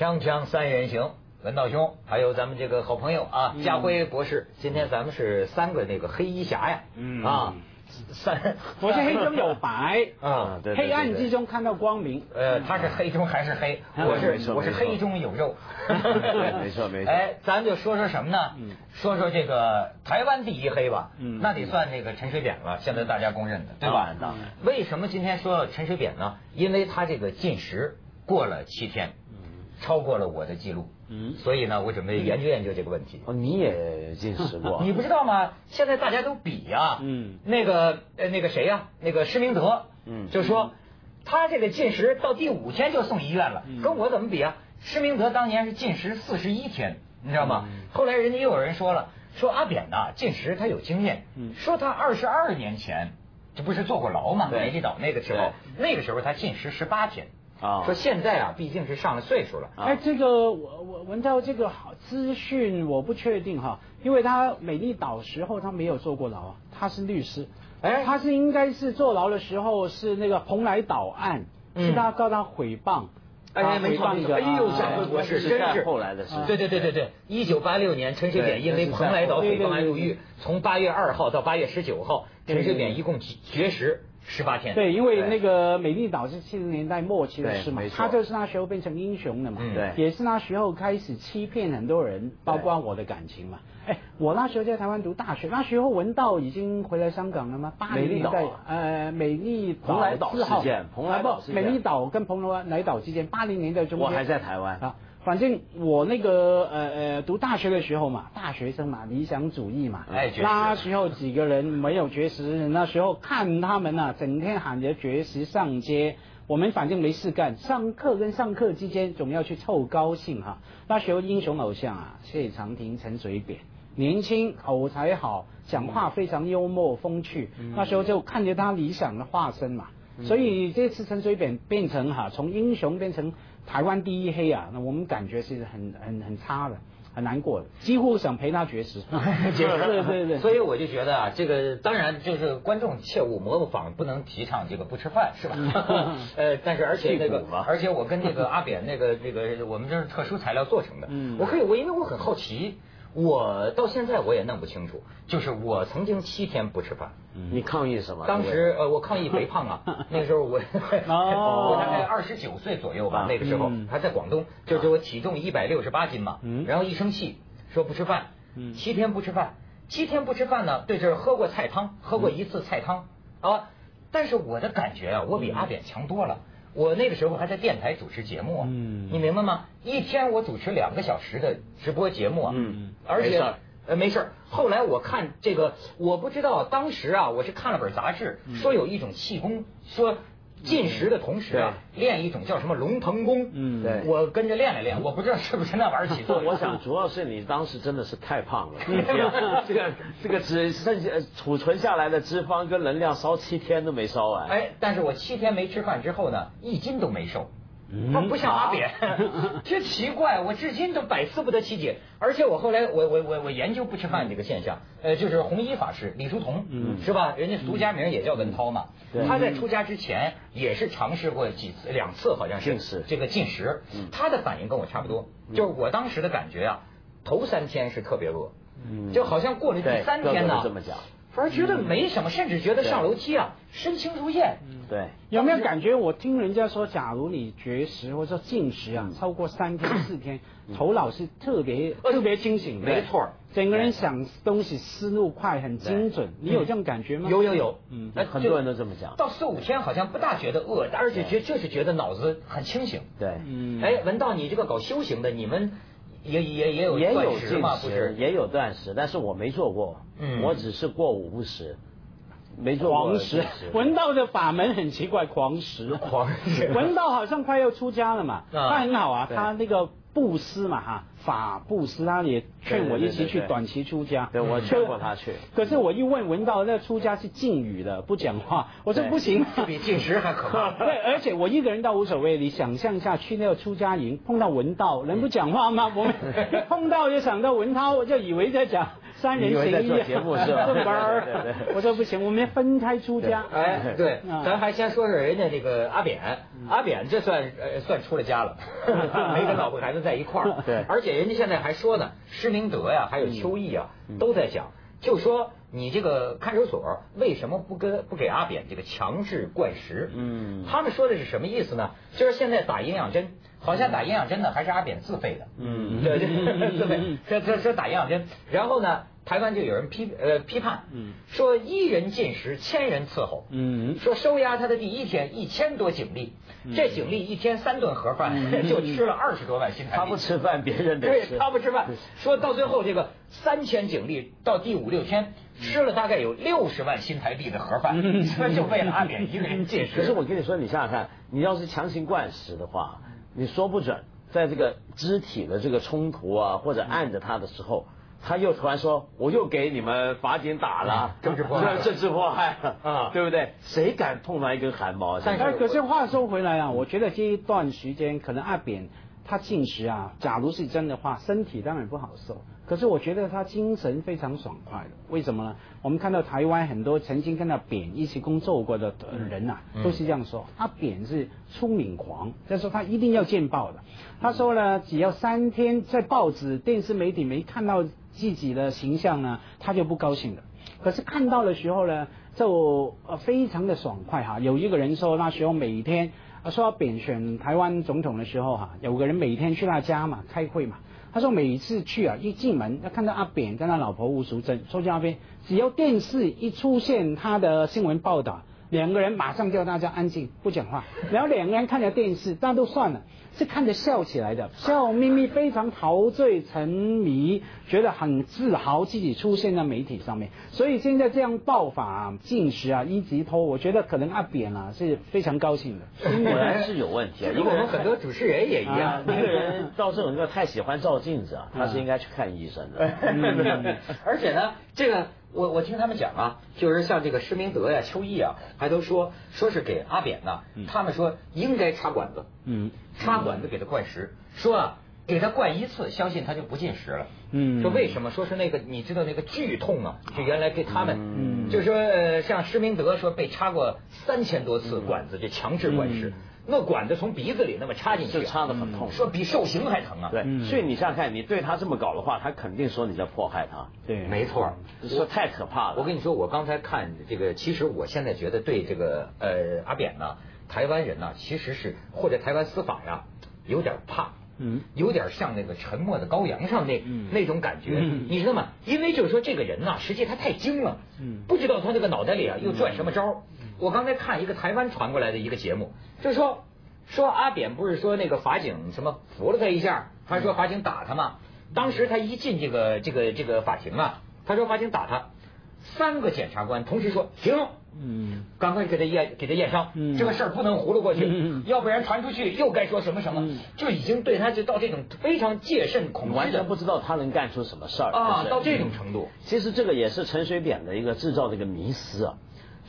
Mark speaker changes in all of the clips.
Speaker 1: 锵锵三人行，文道兄，还有咱们这个好朋友啊，家辉博士。今天咱们是三个那个黑衣侠呀，
Speaker 2: 嗯
Speaker 1: 啊，三，
Speaker 2: 我是黑中有白
Speaker 1: 啊，
Speaker 2: 黑暗之中看到光明。
Speaker 1: 呃，他是黑中还是黑？我是我是黑中有肉。
Speaker 3: 对 没错没错
Speaker 1: 哎，咱就说说什么呢？
Speaker 2: 嗯
Speaker 1: 说说这个台湾第一黑吧。
Speaker 2: 嗯
Speaker 1: 那得算这个陈水扁了，现在大家公认的，对吧
Speaker 3: 当然？
Speaker 1: 为什么今天说陈水扁呢？因为他这个禁食过了七天，超过了我的记录。
Speaker 2: 嗯
Speaker 1: 所以呢，我准备研究研究这个问题。
Speaker 3: 哦，你也进食过？
Speaker 1: 你不知道吗？现在大家都比呀、
Speaker 2: 嗯
Speaker 1: 那个呃那个谁呀、那个施明德，
Speaker 3: 嗯
Speaker 1: 就说他这个进食到第五天就送医院了，
Speaker 2: 嗯
Speaker 1: 跟我怎么比啊？施明德当年是进食四十一天，你知道吗？
Speaker 2: 嗯
Speaker 1: 后来人家又有人说了，说阿扁呐进食他有经验，
Speaker 2: 嗯
Speaker 1: 说他二十二年前这不是坐过牢吗？
Speaker 3: 对
Speaker 1: 梅里岛那个时候，那个时候他进食十八天。
Speaker 3: 啊。
Speaker 1: 说现在啊，毕竟是上了岁数了，
Speaker 3: 啊。
Speaker 2: 哎，这个我我闻到这个好资讯，我不确定哈，因为他美丽岛时候他没有坐过牢啊，他是律师，
Speaker 1: 哎。
Speaker 2: 他是应该是坐牢的时候是那个蓬莱岛案，
Speaker 1: 嗯。
Speaker 2: 是他告他诽谤，
Speaker 1: 哎没错没错，哎呦，
Speaker 2: 啊
Speaker 1: 贾辉博士真是。
Speaker 3: 后来的事
Speaker 1: 对对对对对，一九八六年，陈水扁因为蓬莱岛诽谤案入狱从八月二号到八月十九号，陈水扁一共绝食十八天。
Speaker 2: 对，因为那个美丽岛是七十年代末期的事嘛他就是那时候变成英雄的嘛，
Speaker 1: 嗯。
Speaker 3: 对。
Speaker 2: 也是那时候开始欺骗很多人，包括我的感情嘛。哎，我那时候在台湾读大学，那时候文道已经回来香港了吗？八
Speaker 3: 美丽岛
Speaker 2: 零年代，呃，美丽岛
Speaker 3: 蓬莱岛事件蓬莱岛事件。
Speaker 2: 美丽岛跟蓬莱岛之间，八零年代中间，
Speaker 3: 我还在台湾。
Speaker 2: 啊。反正我那个呃呃读大学的时候嘛，大学生嘛，理想主义嘛，
Speaker 1: 哎
Speaker 2: 那时候几个人没有绝食，那时候看他们呐、整天喊着绝食上街。我们反正没事干，上课跟上课之间总要去凑高兴哈。那时候英雄偶像啊，谢长廷、陈水扁，年轻口才好，讲话非常幽默风趣。那时候就看着他理想的化身嘛。所以这次陈水扁变成哈，从英雄变成台湾第一黑啊，那我们感觉是很很很差的，很难过的，几乎想陪他绝食。
Speaker 1: 绝食
Speaker 2: 对对对，
Speaker 1: 所以我就觉得啊，这个当然就是观众切勿模仿，不能提倡这个不吃饭，是吧？呃，但是而且那个而且我跟那个阿扁那个那个，我们这是特殊材料做成的。
Speaker 2: 嗯
Speaker 1: 我可以，我因为我很好奇，我到现在我也弄不清楚，就是我曾经七天不吃饭。
Speaker 3: 你抗议什么？
Speaker 1: 当时呃，我抗议肥胖啊，那个时候我
Speaker 2: 哦
Speaker 1: 我大概二十九岁左右吧，
Speaker 3: 啊。
Speaker 1: 那个时候
Speaker 2: 嗯。
Speaker 1: 还在广东，就是我体重一百六十八斤嘛
Speaker 2: 嗯，
Speaker 1: 然后一生气说不吃饭
Speaker 2: 嗯，
Speaker 1: 七天不吃饭，七天不吃饭呢，对，这是喝过菜汤，喝过一次菜汤啊，但是我的感觉啊，我比阿扁强多了。我那个时候还在电台主持节目啊，
Speaker 2: 嗯
Speaker 1: 你明白吗？一天我主持两个小时的直播节目啊，
Speaker 3: 嗯
Speaker 1: 而且
Speaker 3: 没事儿
Speaker 1: 呃，没事儿。后来我看这个，我不知道当时啊，我是看了本杂志，说有一种气功，说进食的同时啊，练一种叫什么龙腾功。
Speaker 2: 嗯
Speaker 3: 对
Speaker 1: 我跟着练了练，我不知道是不是那玩意儿起作用。
Speaker 3: 我想主要是你当时真的是太胖了，这个这个脂剩下呃储存下来的脂肪跟能量烧七天都没烧完。
Speaker 1: 哎，但是我七天没吃饭之后呢，一斤都没瘦。
Speaker 2: 嗯。
Speaker 1: 他不像阿扁，这 奇怪，我至今都百思不得其解。而且我后来我我我我研究不吃饭这个现象，呃，就是弘一法师李叔同，
Speaker 2: 嗯。
Speaker 1: 是吧？人家俗家名也叫文涛嘛。
Speaker 3: 对。
Speaker 1: 他在出家之前也是尝试过几次，两次好像是这个进食。
Speaker 3: 嗯，
Speaker 1: 他的反应跟我差不多，就是我当时的感觉啊，头三天是特别饿，
Speaker 3: 嗯。
Speaker 1: 就好像过了第三天呢
Speaker 3: 这么讲，
Speaker 1: 反而觉得没什么，甚至觉得上楼梯啊身轻如燕。
Speaker 3: 对，
Speaker 2: 有没有感觉？我听人家说，假如你绝食或者说进食啊，
Speaker 3: 嗯
Speaker 2: 超过三天四天，头脑是特别特别清醒的，
Speaker 1: 没错
Speaker 2: 整个人想东西思路快，很精准。你有这种感觉吗？
Speaker 1: 有有有，
Speaker 2: 嗯。
Speaker 1: 呃
Speaker 3: 很多人都这么讲。
Speaker 1: 到四五天好像不大觉得饿，而且觉就是觉得脑子很清醒。
Speaker 3: 对，
Speaker 2: 嗯，
Speaker 1: 哎，文道，你这个搞修行的，你们也也也有
Speaker 3: 也有进
Speaker 1: 食？
Speaker 3: 也有断食，但是我没做过，
Speaker 1: 嗯
Speaker 3: 我只是过午不食，没做过
Speaker 2: 狂食
Speaker 3: 进，
Speaker 2: 文道的法门很奇怪，狂食。
Speaker 1: 狂食
Speaker 2: 文道好像快要出家了嘛，
Speaker 1: 啊
Speaker 2: 他很好啊，他那个布施嘛哈，法布施，他也劝我一起去短期出家。
Speaker 3: 对我
Speaker 1: 嗯
Speaker 3: 劝过他去，
Speaker 2: 可是我一问文道，那出家是禁语的，不讲话。我说不行，
Speaker 1: 这比禁食还可怕。
Speaker 2: 对，而且我一个人倒无所谓。你想象一下，去那个出家营碰到文道，能不讲话吗？我们碰到就想到文涛，我就以为在讲三人行
Speaker 3: 在做节目是吧？
Speaker 2: 班儿，我说不行，我们分开出家。
Speaker 1: 哎，对，咱还先说说人家这个阿扁，阿扁这算呃算出了家了，没跟老婆孩子在一块儿。
Speaker 3: 对，
Speaker 1: 而且人家现在还说呢，施明德呀，还有邱毅啊，都在讲，就说。你这个看守所为什么不跟不给阿扁这个强制灌食？嗯，他们说的是什么意思呢？就是现在打营养针，好像打营养针呢还是阿扁自费的。嗯，对对，自费。这这这打营养针，然后呢？台湾就有人批呃批判，说一人进食，千人伺候。嗯，说收押他的第一天，一千多警力，这警力一天三顿盒饭，就吃了二十多万新台币。
Speaker 3: 他不吃饭，别人得吃。
Speaker 1: 他不吃饭，说到最后这个三千警力到第五六天吃了大概有六十万新台币的盒饭，就为了阿扁一个人进食。
Speaker 3: 可是我跟你说，你想想看，你要是强行灌食的话，你说不准在这个肢体的这个冲突啊，或者按着他的时候。他又突然说，我又给你们法警打了，
Speaker 1: 政治迫害，
Speaker 3: 政治迫害啊，对不对？谁敢碰到一根汗毛？
Speaker 2: 但是可是话说回来啊，我觉得这一段时间可能阿扁他进食啊，假如是真的话，身体当然不好受。可是我觉得他精神非常爽快的，为什么呢？我们看到台湾很多曾经跟他扁一起工作过的人呐，都是这样说，他扁是出名狂，就是说他一定要见报的。他说呢，只要三天在报纸、电视媒体没看到。自己的形象呢，他就不高兴的。可是看到的时候呢，就呃非常的爽快哈。有一个人说那时候每天他说要扁选台湾总统的时候哈，有个人每天去他家嘛开会嘛。他说每次去啊，一进门要看到阿扁跟他老婆吴淑珍说在那边，只要电视一出现他的新闻报道，两个人马上叫大家安静不讲话，然后两个人看着电视，那都算了。是看着笑起来的，笑眯眯，非常陶醉、沉迷，觉得很自豪自己出现在媒体上面。所以现在这样爆发、进食啊、一级偷，我觉得可能阿扁啊是非常高兴的。
Speaker 3: 果然是有问题啊！
Speaker 1: 因为我们很多主持人也一样，
Speaker 3: 一个人到这种个太喜欢照镜子啊，他是应该去看医生的。
Speaker 1: 而且呢，这个。我我听他们讲啊，就是像这个施明德呀、邱毅啊，还都说说是给阿扁呢，他们说应该插管子，嗯，插管子给他灌食，说啊，给他灌一次，相信他就不进食了，嗯，说为什么？说是那个你知道那个剧痛啊，就原来给他们，嗯，就说呃像施明德说被插过三千多次管子，就强制灌食。那管子从鼻子里那么插进去，
Speaker 3: 插的很痛，
Speaker 1: 说比受刑还疼啊！
Speaker 3: 对，所以你想想看，你对他这么搞的话，他肯定说你在迫害他。
Speaker 2: 对，
Speaker 1: 没错，
Speaker 3: 说太可怕了。
Speaker 1: 我跟你说，我刚才看这个，其实我现在觉得对这个呃阿扁呢，台湾人呢，其实是或者台湾司法呀，有点怕，嗯，有点像那个沉默的羔羊上那那种感觉，你知道吗？因为就是说这个人呢，实际他太精了，嗯，不知道他那个脑袋里啊又转什么招。我刚才看一个台湾传过来的一个节目，就是说说阿扁不是说那个法警什么扶了他一下，还说法警打他嘛。当时他一进这个这个这个法庭啊，他说法警打他，三个检察官同时说停，嗯，赶快给他验给他验伤，这个事儿不能糊弄过去，要不然传出去又该说什么什么，就已经对他就到这种非常戒慎恐惧，
Speaker 3: 完全不知道他能干出什么事儿
Speaker 1: 啊，到这种程度。
Speaker 3: 其实这个也是陈水扁的一个制造的一个迷思啊。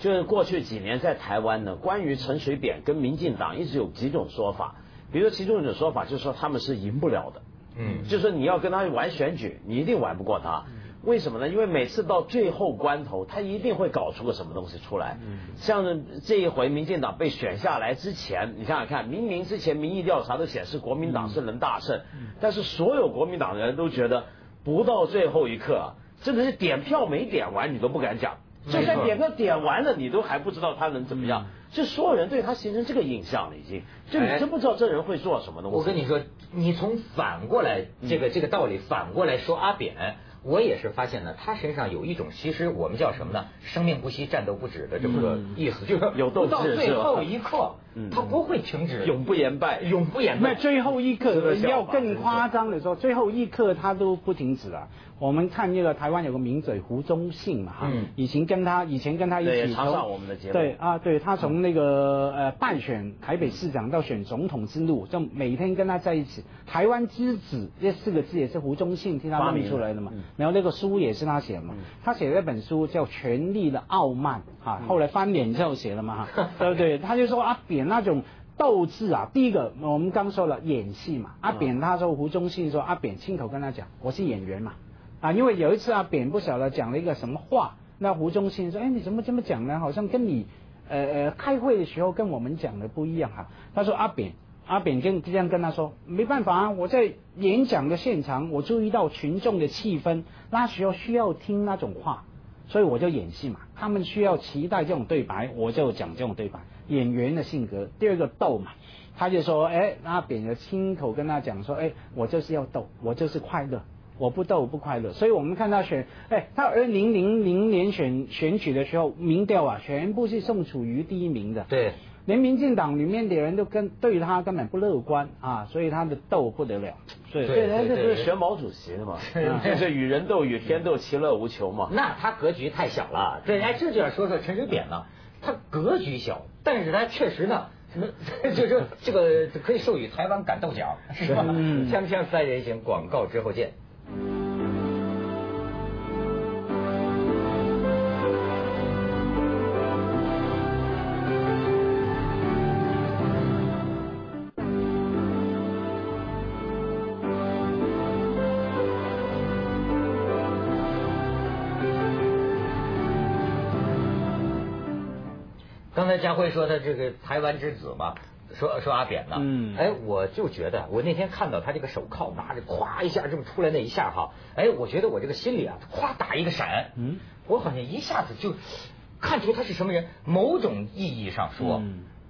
Speaker 3: 就是过去几年在台湾呢，关于陈水扁跟民进党一直有几种说法，比如说其中一种说法就是说他们是赢不了的，嗯，就是说你要跟他玩选举，你一定玩不过他，为什么呢？因为每次到最后关头，他一定会搞出个什么东西出来，嗯，像这一回民进党被选下来之前，你想想看，明明之前民意调查都显示国民党是能大胜，但是所有国民党人都觉得不到最后一刻，真的是点票没点完，你都不敢讲。就算点歌点完了，你都还不知道他能怎么样，就所有人对他形成这个印象了，已经，就你真不知道这人会做什么东西。
Speaker 1: 我跟你说，你从反过来这个这个道理反过来说阿扁。我也是发现呢，他身上有一种，其实我们叫什么呢？生命不息，战斗不止的这么个意思，就是
Speaker 3: 有斗志，
Speaker 1: 到最后一刻，他不会停止，
Speaker 3: 永不言败，
Speaker 1: 永不言败。
Speaker 2: 那最后一刻要更夸张的说，最后一刻他都不停止了。我们看那个台湾有个名嘴胡宗信嘛，哈，以前跟他以前跟他一起
Speaker 3: 上我们的节目，
Speaker 2: 对啊，对他从那个呃办选台北市长到选总统之路，就每天跟他在一起。台湾之子这四个字也是胡宗信替他发明出来的嘛。然后那个书也是他写的嘛，他写了一本书叫《权力的傲慢》啊，后来翻脸之后写了嘛，对不对？他就说阿扁那种斗志啊，第一个我们刚说了演戏嘛，阿扁他说胡忠信说阿扁亲口跟他讲，我是演员嘛，啊，因为有一次阿，扁不晓得讲了一个什么话，那胡忠信说，哎，你怎么这么讲呢？好像跟你呃呃开会的时候跟我们讲的不一样哈。他说阿扁，阿扁跟这样跟他说，没办法啊，我在演讲的现场，我注意到群众的气氛，那时候需要听那种话。所以我就演戏嘛，他们需要期待这种对白，我就讲这种对白。演员的性格，第二个逗嘛，他就说，哎，阿扁的亲口跟他讲说，哎，我就是要逗，我就是快乐，我不逗不快乐。所以我们看他选，哎，他二零零零年选选举的时候，民调啊，全部是宋楚瑜第一名的。
Speaker 1: 对。
Speaker 2: 连民进党里面的人都跟对他根本不乐观啊，所以他的逗不得了。
Speaker 3: 对，对，他这不是选毛主席的嘛？就是与人斗，与天斗，其乐无穷嘛。
Speaker 1: 那他格局太小了。对，哎，这就要说说陈水扁了。他格局小，但是他确实呢，就是这个可以授予台湾感动奖，是吧？锵锵三人行，广告之后见。家辉说他这个台湾之子嘛，说说阿扁呢，嗯，哎，我就觉得我那天看到他这个手铐拿着，咵一下这么出来那一下哈，哎，我觉得我这个心里啊，咵打一个闪，嗯，我好像一下子就看出他是什么人。某种意义上说，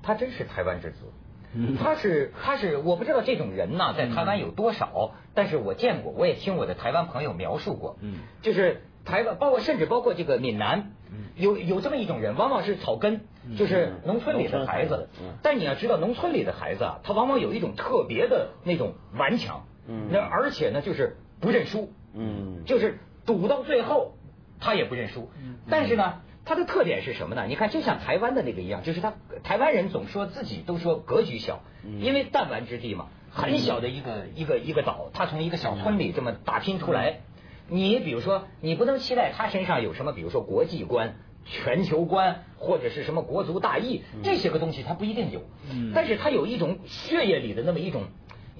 Speaker 1: 他真是台湾之子，他是他是我不知道这种人呢在台湾有多少，但是我见过，我也听我的台湾朋友描述过，嗯，就是台湾包括甚至包括这个闽南。有有这么一种人，往往是草根，就是农村里的孩子。但你要知道，农村里的孩子啊，他往往有一种特别的那种顽强。嗯。那而且呢，就是不认输。嗯。就是赌到最后，他也不认输。嗯。但是呢，他的特点是什么呢？你看，就像台湾的那个一样，就是他台湾人总说自己都说格局小，因为弹丸之地嘛，很小的一个一个一个岛，他从一个小村里这么打拼出来。你比如说，你不能期待他身上有什么，比如说国际观、全球观，或者是什么国足大义这些个东西，他不一定有。嗯。但是他有一种血液里的那么一种，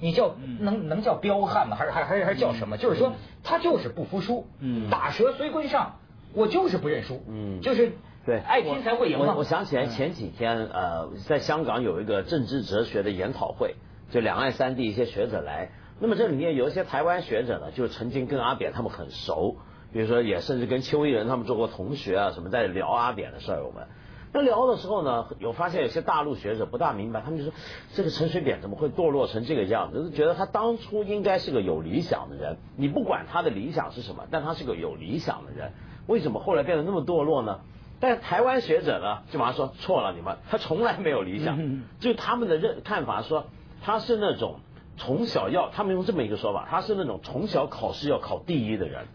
Speaker 1: 你叫能能叫彪悍吗？还是还还是还是叫什么？就是说，他就是不服输。嗯。打蛇随棍上，我就是不认输。嗯。就是
Speaker 3: 对，
Speaker 1: 爱拼才会赢嘛。
Speaker 3: 我想起来前几天，呃，在香港有一个政治哲学的研讨会，就两岸三地一些学者来。那么这里面有一些台湾学者呢，就曾经跟阿扁他们很熟，比如说也甚至跟邱毅人他们做过同学啊，什么在聊阿扁的事儿。我们那聊的时候呢，有发现有些大陆学者不大明白，他们就说这个陈水扁怎么会堕落成这个样子？觉得他当初应该是个有理想的人，你不管他的理想是什么，但他是个有理想的人，为什么后来变得那么堕落呢？但台湾学者呢，就马上说错了，你们他从来没有理想，就他们的认看法说他是那种。从小要，他们用这么一个说法，他是那种从小考试要考第一的人。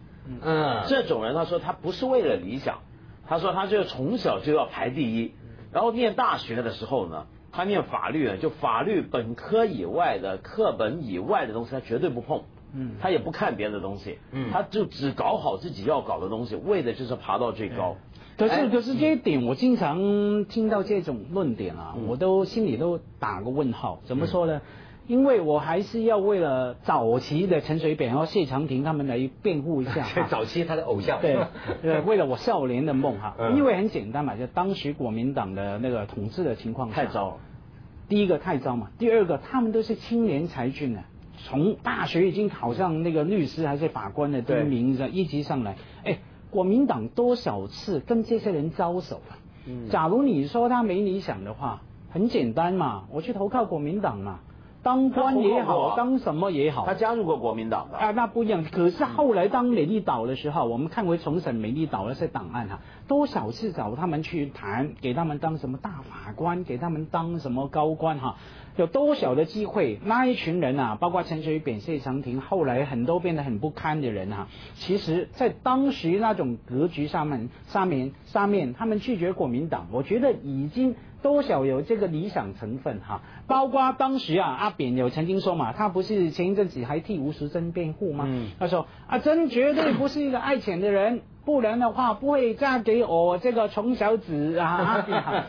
Speaker 3: 嗯，这种人他说他不是为了理想，他说他就从小就要排第一。然后念大学的时候呢，他念法律呢，就法律本科以外的课本以外的东西他绝对不碰。嗯，他也不看别的东西。嗯，他就只搞好自己要搞的东西，为的就是爬到最高。
Speaker 2: 可是可是这一点，我经常听到这种论点啊，我都心里都打个问号。怎么说呢？因为我还是要为了早期的陈水扁和谢长廷他们来辩护一下。
Speaker 1: 早期他的偶像。
Speaker 2: 对，对，为了我少年的梦哈。因为很简单嘛，就当时国民党的那个统治的情况
Speaker 3: 太糟了。
Speaker 2: 第一个太糟嘛，第二个他们都是青年才俊呢，从大学已经考上那个律师还是法官的第一名，一级上来。哎，国民党多少次跟这些人招手啊？嗯。假如你说他没理想的话，很简单嘛，我去投靠国民党嘛。当官也好，当什么也好，
Speaker 3: 他加入过国民党的
Speaker 2: 啊，那不一样。可是后来当美丽岛的时候，我们看回重审美丽岛那些档案哈，多少次找他们去谈，给他们当什么大法官，给他们当什么高官哈，有多少的机会？那一群人啊，包括陈水扁、谢长廷，后来很多变得很不堪的人哈，其实在当时那种格局上面、上面、上面，他们拒绝国民党，我觉得已经。多少有这个理想成分哈，包括当时啊，阿扁有曾经说嘛，他不是前一阵子还替吴淑珍辩护吗？他说阿珍绝对不是一个爱钱的人，不然的话不会嫁给我这个穷小子啊。阿扁哈，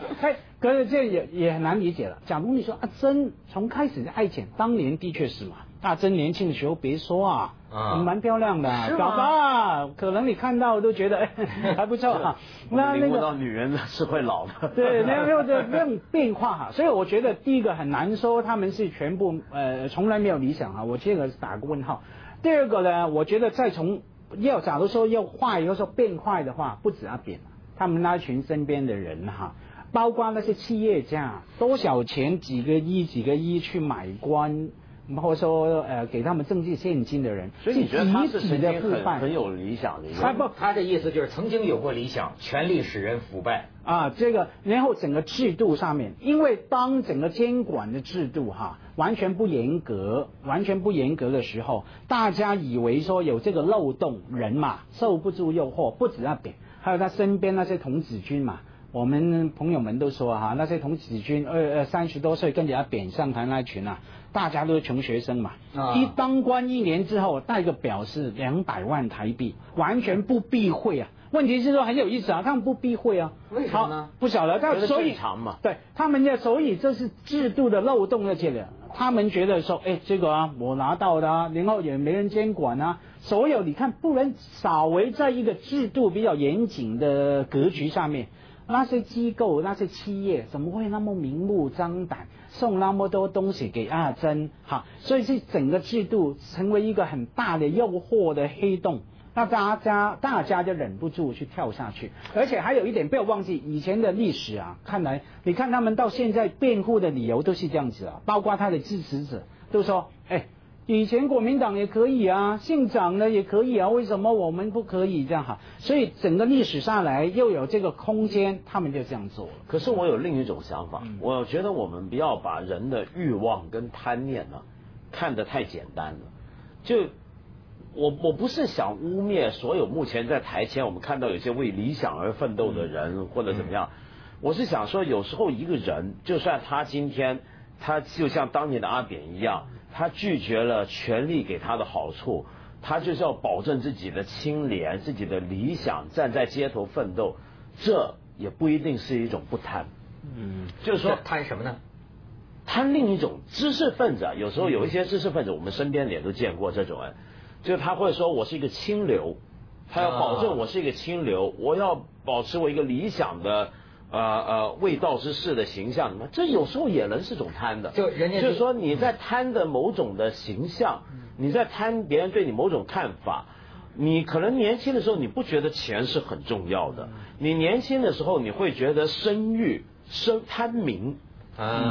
Speaker 2: 可是这也也很难理解了。假如你说阿珍从开始就爱钱，当年的确是嘛，阿珍年轻的时候别说啊。啊，蛮漂亮的，宝宝，可能你看到都觉得哎 还不错哈。
Speaker 3: 那那个女人 是会老的，
Speaker 2: 对，没有没有这这种变化哈。所以我觉得第一个很难说他们是全部呃从来没有理想啊，我这个打个问号。第二个呢，我觉得再从要假如说要坏，要说变坏的话，不止阿扁，他们那群身边的人哈，包括那些企业家，多少钱几个亿几个亿去买官。或者说，呃，给他们政治现金的人，
Speaker 3: 所以你觉得他是曾经很很有理想的？
Speaker 1: 他不，他的意思就是曾经有过理想，权力使人腐败
Speaker 2: 啊。这个，然后整个制度上面，因为当整个监管的制度哈完全不严格，完全不严格的时候，大家以为说有这个漏洞，人嘛受不住诱惑，不止那点，还有他身边那些童子军嘛。我们朋友们都说哈，那些童子军二呃三十多岁跟人家扁上台那群啊。大家都是穷学生嘛，一当官一年之后带个表是两百万台币，完全不避讳啊。问题是说很有意思啊，他们不避讳
Speaker 1: 啊，为什么呢？
Speaker 2: 不晓得，但所以对他们的所以这是制度的漏洞那些的，他们觉得说，哎，这个啊我拿到的啊，然后也没人监管啊，所有你看不能稍微在一个制度比较严谨的格局上面。那些机构、那些企业怎么会那么明目张胆送那么多东西给阿珍？哈，所以这整个制度成为一个很大的诱惑的黑洞，那大家大家就忍不住去跳下去。而且还有一点不要忘记以前的历史啊，看来你看他们到现在辩护的理由都是这样子啊，包括他的支持者都说，哎。以前国民党也可以啊，姓蒋的也可以啊，为什么我们不可以这样哈？所以整个历史上来又有这个空间，他们就这样做了。
Speaker 3: 可是我有另一种想法，我觉得我们不要把人的欲望跟贪念呢看得太简单了。就我我不是想污蔑所有目前在台前我们看到有些为理想而奋斗的人或者怎么样，我是想说有时候一个人就算他今天他就像当年的阿扁一样。他拒绝了权力给他的好处，他就是要保证自己的清廉、自己的理想，站在街头奋斗，这也不一定是一种不贪。
Speaker 1: 嗯，就是说贪什么呢？
Speaker 3: 贪另一种知识分子啊，有时候有一些知识分子，我们身边也都见过这种人，就是他会说我是一个清流，他要保证我是一个清流，我要保持我一个理想的。呃呃，未道之士的形象，这有时候也能是种贪的。
Speaker 1: 就人家
Speaker 3: 就是说，你在贪的某种的形象，你在贪别人对你某种看法。你可能年轻的时候你不觉得钱是很重要的，你年轻的时候你会觉得声誉、声贪名，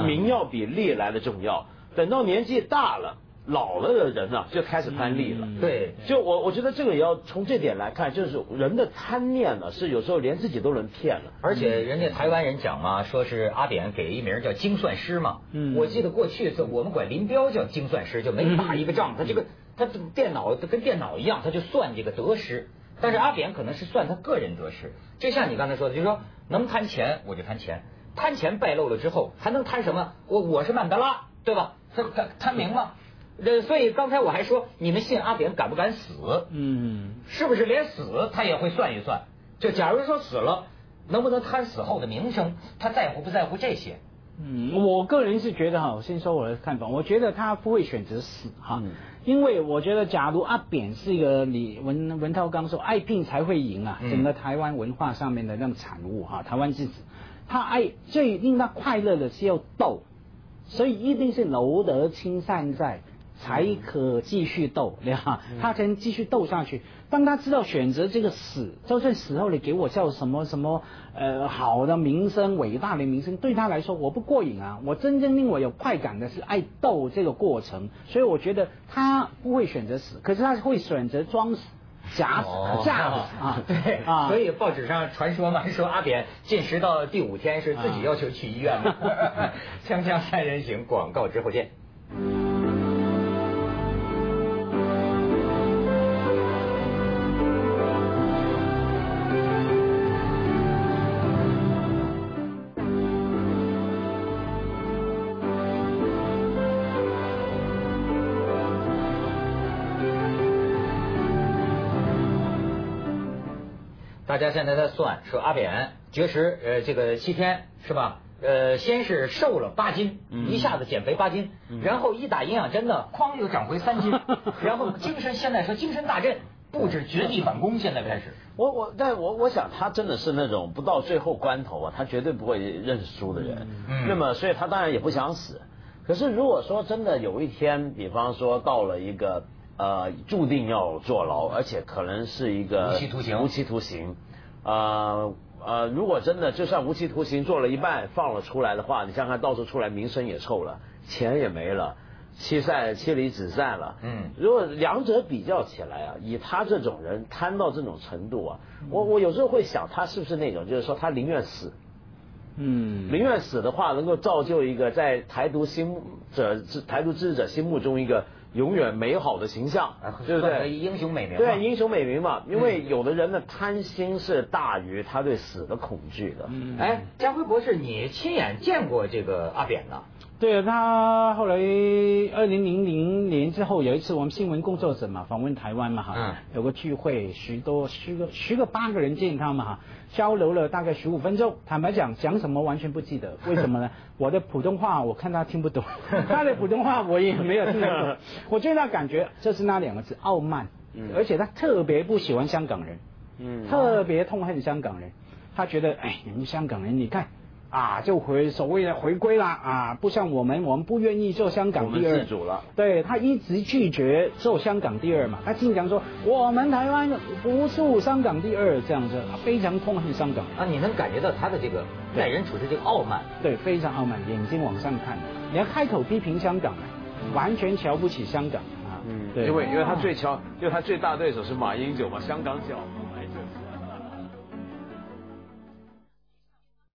Speaker 3: 名要比利来的重要。等到年纪大了。老了的人呢，就开始贪利了。
Speaker 1: 对，
Speaker 3: 就我我觉得这个也要从这点来看，就是人的贪念呢，是有时候连自己都能骗了。
Speaker 1: 而且人家台湾人讲嘛，说是阿扁给一名叫精算师嘛。嗯。我记得过去是我们管林彪叫精算师，就没打一个仗，他这个他电脑跟电脑一样，他就算这个得失。但是阿扁可能是算他个人得失。就像你刚才说的，就是说能贪钱我就贪钱，贪钱败露了之后还能贪什么？我我是曼德拉，对吧？他贪贪名嘛。这所以刚才我还说，你们信阿扁敢不敢死？嗯，是不是连死他也会算一算？就假如说死了，能不能贪死后的名声？他在乎不在乎这些？
Speaker 2: 嗯，我个人是觉得哈，我先说我的看法，我觉得他不会选择死哈，因为我觉得假如阿扁是一个李文文涛刚说爱拼才会赢啊，整个台湾文化上面的那种产物哈，台湾之子，他爱最令他快乐的是要斗，所以一定是留得青山在。才可继续斗，对吧？他才能继续斗下去。当他知道选择这个死，就算死后你给我叫什么什么呃好的名声、伟大的名声，对他来说我不过瘾啊！我真正令我有快感的是爱斗这个过程。所以我觉得他不会选择死，可是他会选择装死、假死、假死啊！
Speaker 1: 对啊，所以报纸上传说嘛，说阿扁进食到第五天是自己要求去医院的。锵锵三人行，广告之后见。家现在在算，说阿扁绝食，呃，这个七天是吧？呃，先是瘦了八斤，一下子减肥八斤，然后一打营养针呢，哐又长回三斤，然后精神现在说精神大振，布置绝地反攻，现在开始。
Speaker 3: 我我，但我我想他真的是那种不到最后关头啊，他绝对不会认输的人。那么，所以他当然也不想死。可是如果说真的有一天，比方说到了一个呃注定要坐牢，而且可能是一个
Speaker 1: 无期徒刑，
Speaker 3: 无期徒刑，呃。呃，如果真的就算无期徒刑做了一半放了出来的话，你想看到时候出来名声也臭了，钱也没了，妻散妻离子散了。嗯，如果两者比较起来啊，以他这种人贪到这种程度啊，我我有时候会想他是不是那种，就是说他宁愿死，嗯，宁愿死的话，能够造就一个在台独心者台独支持者心目中一个。永远美好的形象，对不对？
Speaker 1: 英雄美名。
Speaker 3: 对，英雄美名嘛。因为有的人的贪心是大于他对死的恐惧的。
Speaker 1: 哎，家辉博士，你亲眼见过这个阿扁呢？
Speaker 2: 对他后来二零零零年之后有一次我们新闻工作者嘛访问台湾嘛哈，有个聚会，十多十个十个八个人见他嘛哈，交流了大概十五分钟。坦白讲，讲什么完全不记得，为什么呢？我的普通话我看他听不懂，他的普通话我也没有听懂。我最大感觉就是那两个字傲慢，而且他特别不喜欢香港人，嗯，特别痛恨香港人，他觉得哎你们香港人你看。啊，就回所谓的回归啦啊，不像我们，我们不愿意做香港第二，
Speaker 3: 自主了。
Speaker 2: 对他一直拒绝做香港第二嘛，他经常说我们台湾不是香港第二这样子，他非常痛恨香港
Speaker 1: 啊。你能感觉到他的这个待人处事这个傲慢，
Speaker 2: 对，非常傲慢，眼睛往上看，你要开口批评香港，完全瞧不起香港啊。嗯，
Speaker 3: 对，因为因为他最瞧，因为他最大对手是马英九嘛，香港脚。